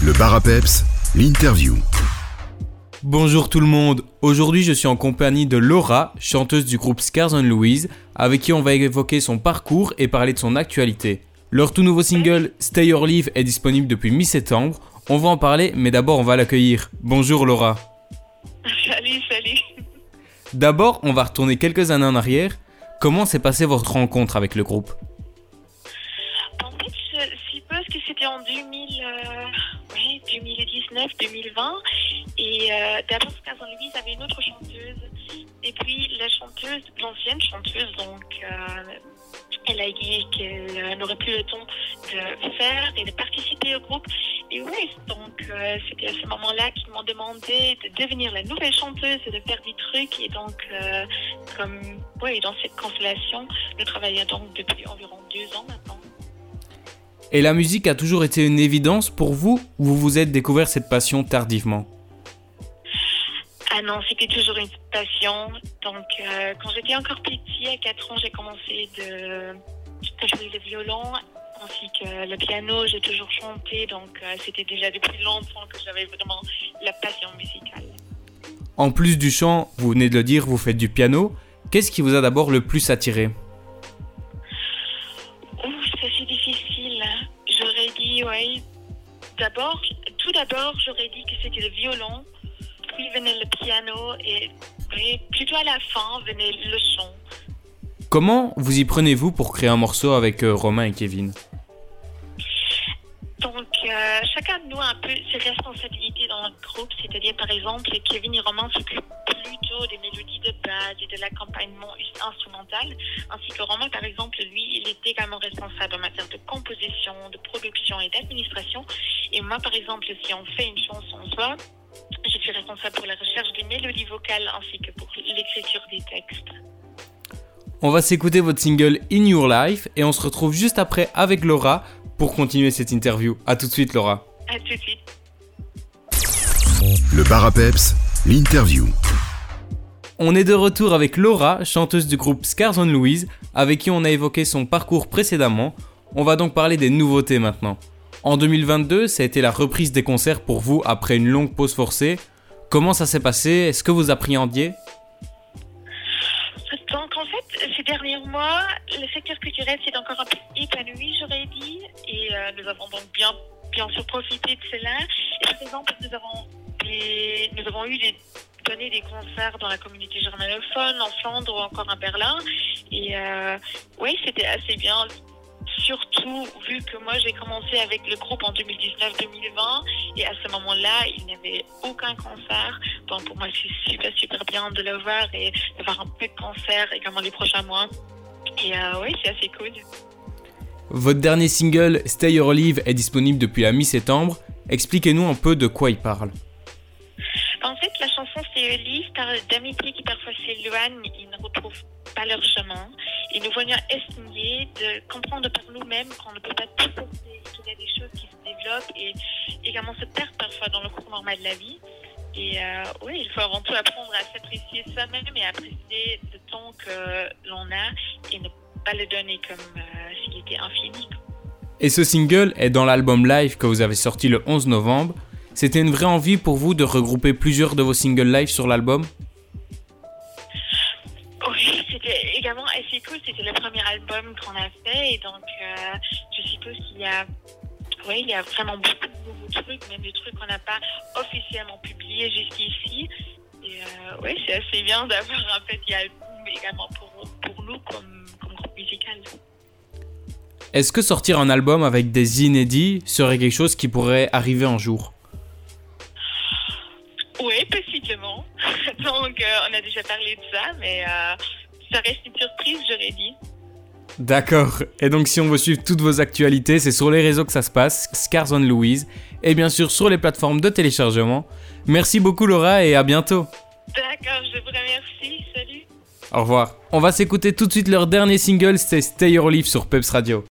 Le bar à peps, l'interview. Bonjour tout le monde, aujourd'hui je suis en compagnie de Laura, chanteuse du groupe Scars on Louise, avec qui on va évoquer son parcours et parler de son actualité. Leur tout nouveau single Stay Your Live est disponible depuis mi-septembre, on va en parler mais d'abord on va l'accueillir. Bonjour Laura. Salut, salut. D'abord on va retourner quelques années en arrière. Comment s'est passée votre rencontre avec le groupe? En fait, je suppose que c'était en 2000, euh, oui, 2019, 2020. Et euh, d'abord, Scars on Louise avait une autre chanteuse. Et puis, la chanteuse, l'ancienne chanteuse, donc, euh, elle a dit qu'elle euh, n'aurait plus le temps de faire et de participer au groupe. Et oui, donc, euh, c'était à ce moment-là qu'ils m'ont demandé de devenir la nouvelle chanteuse et de faire des trucs. Et donc, comme, oui, dans cette constellation, nous travaillons donc depuis environ deux ans maintenant. Et la musique a toujours été une évidence pour vous ou vous vous êtes découvert cette passion tardivement? Ah non, c'était toujours une passion. Donc, euh, quand j'étais encore petit, à 4 ans, j'ai commencé de à jouer le violon ainsi que le piano. J'ai toujours chanté, donc euh, c'était déjà depuis longtemps que j'avais vraiment la passion musicale. En plus du chant, vous venez de le dire, vous faites du piano. Qu'est-ce qui vous a d'abord le plus attiré? Oui. D'abord, tout d'abord, j'aurais dit que c'était le violon, puis venait le piano et, et plutôt à la fin venait le chant. Comment vous y prenez-vous pour créer un morceau avec euh, Romain et Kevin? Donc, euh, chacun de nous a un peu ses responsabilités dans notre groupe. C'est-à-dire, par exemple, Kevin et Romain s'occupent plutôt des mélodies de base et de l'accompagnement instrumental. Ainsi que Romain, par exemple, lui, il est également responsable en matière de composition, de production et d'administration. Et moi, par exemple, si on fait une chanson soit, je suis responsable pour la recherche des mélodies vocales ainsi que pour l'écriture des textes. On va s'écouter votre single In Your Life et on se retrouve juste après avec Laura pour continuer cette interview. A tout de suite Laura. À tout de suite. Le bar l'interview. On est de retour avec Laura, chanteuse du groupe Scars on Louise, avec qui on a évoqué son parcours précédemment. On va donc parler des nouveautés maintenant. En 2022, ça a été la reprise des concerts pour vous après une longue pause forcée. Comment ça s'est passé? Est-ce que vous appréhendiez? Donc en fait, ces derniers mois, le secteur culturel s'est encore un peu épanoui, j'aurais dit, et euh, nous avons donc bien, bien sûr profité de cela. Et par exemple, nous avons, des- nous avons eu des, donné des concerts dans la communauté germanophone, en Flandre ou encore à Berlin. Et euh, oui, c'était assez bien. Surtout vu que moi j'ai commencé avec le groupe en 2019-2020 et à ce moment-là il n'y avait aucun concert. Donc pour moi c'est super super bien de le voir et d'avoir un peu de concert également les prochains mois. Et euh, oui c'est assez cool. Votre dernier single Stay Your Live est disponible depuis la mi-septembre. Expliquez-nous un peu de quoi il parle. En fait la chanson c'est une liste d'amitiés qui parfois s'éloignent et ne retrouvent pas leur chemin. Et nous venions essayer de comprendre par nous-mêmes qu'on ne peut pas tout porter, qu'il y a des choses qui se développent et également se perdent parfois dans le cours normal de la vie. Et euh, oui, il faut avant tout apprendre à s'apprécier soi-même et apprécier le temps que l'on a et ne pas le donner comme euh, s'il était infini. Et ce single est dans l'album live que vous avez sorti le 11 novembre. C'était une vraie envie pour vous de regrouper plusieurs de vos singles live sur l'album? Oui, c'était également assez cool. C'était le premier album qu'on a fait et donc euh, je suppose qu'il y a, oui, il y a vraiment beaucoup de nouveaux trucs, même des trucs qu'on n'a pas officiellement publiés jusqu'ici. Et euh, oui, c'est assez bien d'avoir un petit album également pour, pour nous comme, comme groupe musical. Est-ce que sortir un album avec des inédits serait quelque chose qui pourrait arriver un jour? Oui, possiblement. donc euh, on a déjà parlé de ça, mais euh, ça reste une surprise, j'aurais dit. D'accord. Et donc si on veut suivre toutes vos actualités, c'est sur les réseaux que ça se passe, Scars on Louise, et bien sûr sur les plateformes de téléchargement. Merci beaucoup Laura et à bientôt. D'accord, je vous remercie. Salut. Au revoir. On va s'écouter tout de suite leur dernier single, c'est Stay Your Life sur Peps Radio.